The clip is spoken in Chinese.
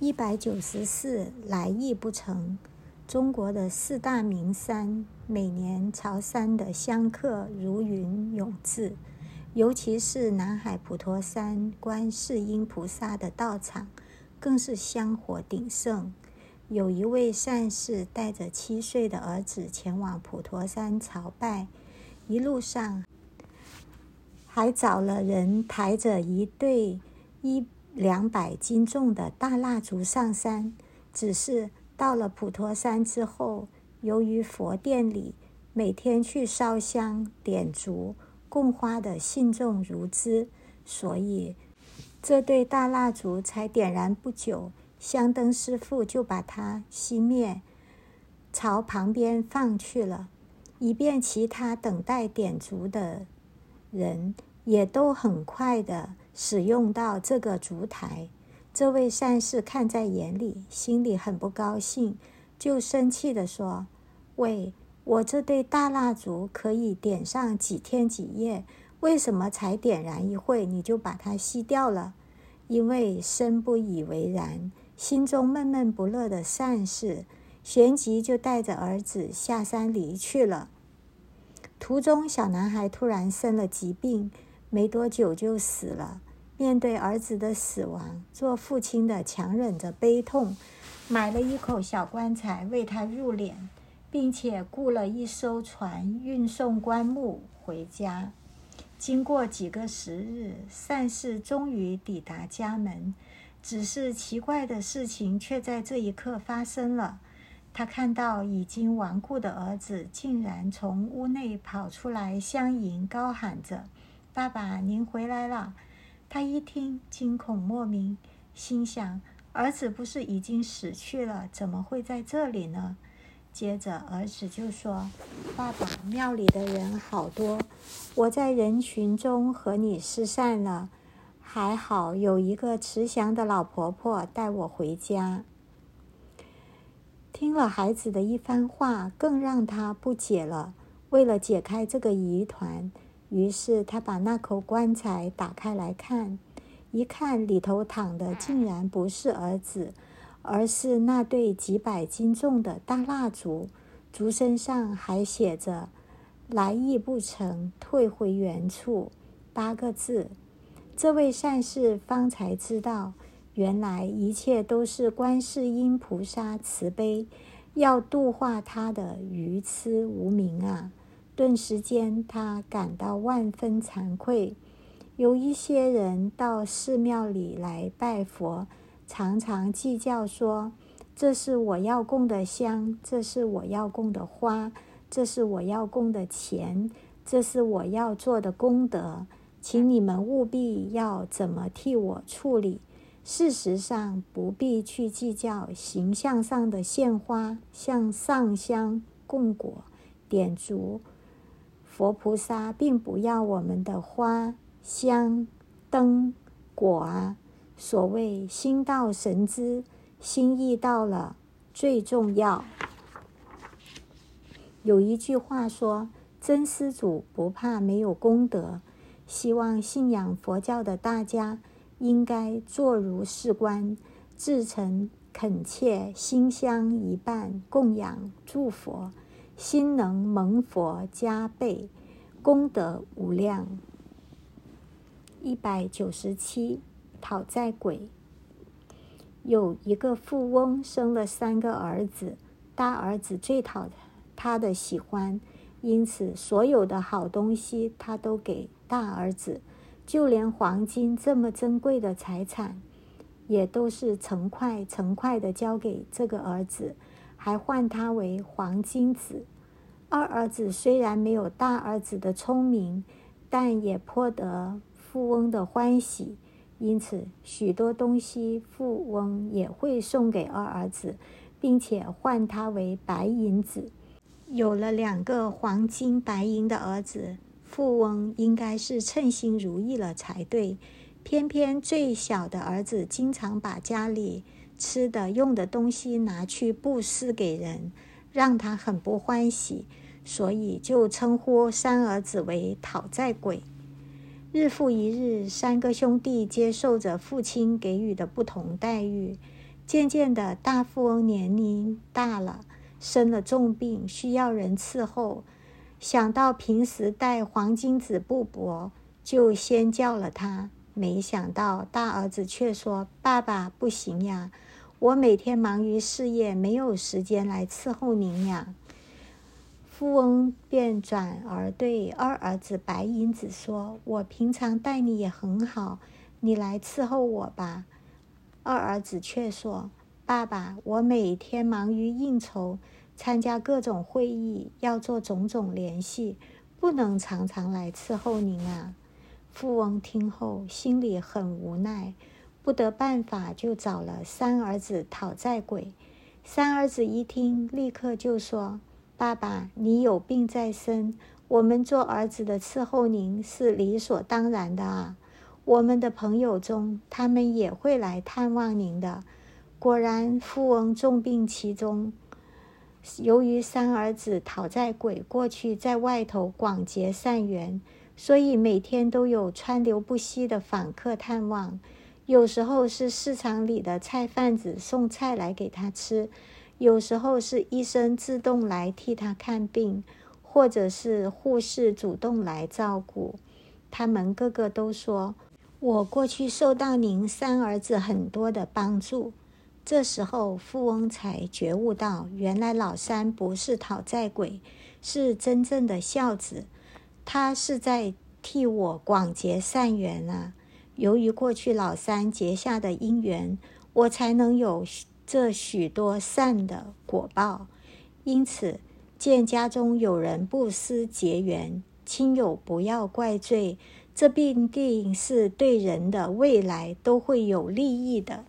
一百九十四，来意不成。中国的四大名山，每年朝山的香客如云涌至，尤其是南海普陀山观世音菩萨的道场，更是香火鼎盛。有一位善士带着七岁的儿子前往普陀山朝拜，一路上还找了人抬着一对一。两百斤重的大蜡烛上山，只是到了普陀山之后，由于佛殿里每天去烧香点烛供花的信众如织，所以这对大蜡烛才点燃不久，香灯师傅就把它熄灭，朝旁边放去了，以便其他等待点烛的人也都很快的。使用到这个烛台，这位善士看在眼里，心里很不高兴，就生气地说：“喂，我这对大蜡烛可以点上几天几夜，为什么才点燃一会你就把它熄掉了？”因为深不以为然，心中闷闷不乐的善士，旋即就带着儿子下山离去了。途中，小男孩突然生了疾病，没多久就死了。面对儿子的死亡，做父亲的强忍着悲痛，买了一口小棺材为他入殓，并且雇了一艘船运送棺木回家。经过几个时日，善士终于抵达家门，只是奇怪的事情却在这一刻发生了。他看到已经亡故的儿子竟然从屋内跑出来相迎，高喊着：“爸爸，您回来了！”他一听，惊恐莫名，心想：儿子不是已经死去了，怎么会在这里呢？接着，儿子就说：“爸爸，庙里的人好多，我在人群中和你失散了，还好有一个慈祥的老婆婆带我回家。”听了孩子的一番话，更让他不解了。为了解开这个疑团，于是他把那口棺材打开来看，一看里头躺的竟然不是儿子，而是那对几百斤重的大蜡烛，烛身上还写着“来意不成，退回原处”八个字。这位善士方才知道，原来一切都是观世音菩萨慈悲，要度化他的愚痴无明啊！顿时间，他感到万分惭愧。有一些人到寺庙里来拜佛，常常计较说：“这是我要供的香，这是我要供的花，这是我要供的钱，这是我要做的功德，请你们务必要怎么替我处理。”事实上，不必去计较形象上的献花、向上香、供果、点烛。佛菩萨并不要我们的花香灯果啊！所谓心到神知，心意到了最重要。有一句话说：“真施主不怕没有功德。”希望信仰佛教的大家应该坐如是观，至诚恳切，心香一瓣供养诸佛。心能蒙佛加被，功德无量。一百九十七，讨债鬼。有一个富翁生了三个儿子，大儿子最讨他的喜欢，因此所有的好东西他都给大儿子，就连黄金这么珍贵的财产，也都是成块成块的交给这个儿子，还唤他为黄金子。二儿子虽然没有大儿子的聪明，但也颇得富翁的欢喜，因此许多东西富翁也会送给二儿子，并且唤他为白银子。有了两个黄金白银的儿子，富翁应该是称心如意了才对。偏偏最小的儿子经常把家里吃的用的东西拿去布施给人。让他很不欢喜，所以就称呼三儿子为讨债鬼。日复一日，三个兄弟接受着父亲给予的不同待遇，渐渐的，大富翁年龄大了，生了重病，需要人伺候。想到平时带黄金子不薄，就先叫了他。没想到大儿子却说：“爸爸，不行呀，我每天忙于事业，没有时间来伺候您呀。”富翁便转而对二儿子白银子说：“我平常待你也很好，你来伺候我吧。”二儿子却说：“爸爸，我每天忙于应酬，参加各种会议，要做种种联系，不能常常来伺候您啊。”富翁听后心里很无奈，不得办法，就找了三儿子讨债鬼。三儿子一听，立刻就说：“爸爸，你有病在身，我们做儿子的伺候您是理所当然的啊。我们的朋友中，他们也会来探望您的。”果然，富翁重病其中。由于三儿子讨债鬼过去在外头广结善缘。所以每天都有川流不息的访客探望，有时候是市场里的菜贩子送菜来给他吃，有时候是医生自动来替他看病，或者是护士主动来照顾。他们个个都说：“我过去受到您三儿子很多的帮助。”这时候富翁才觉悟到，原来老三不是讨债鬼，是真正的孝子。他是在替我广结善缘啊！由于过去老三结下的因缘，我才能有这许多善的果报。因此，见家中有人不思结缘，亲友不要怪罪，这必定是对人的未来都会有利益的。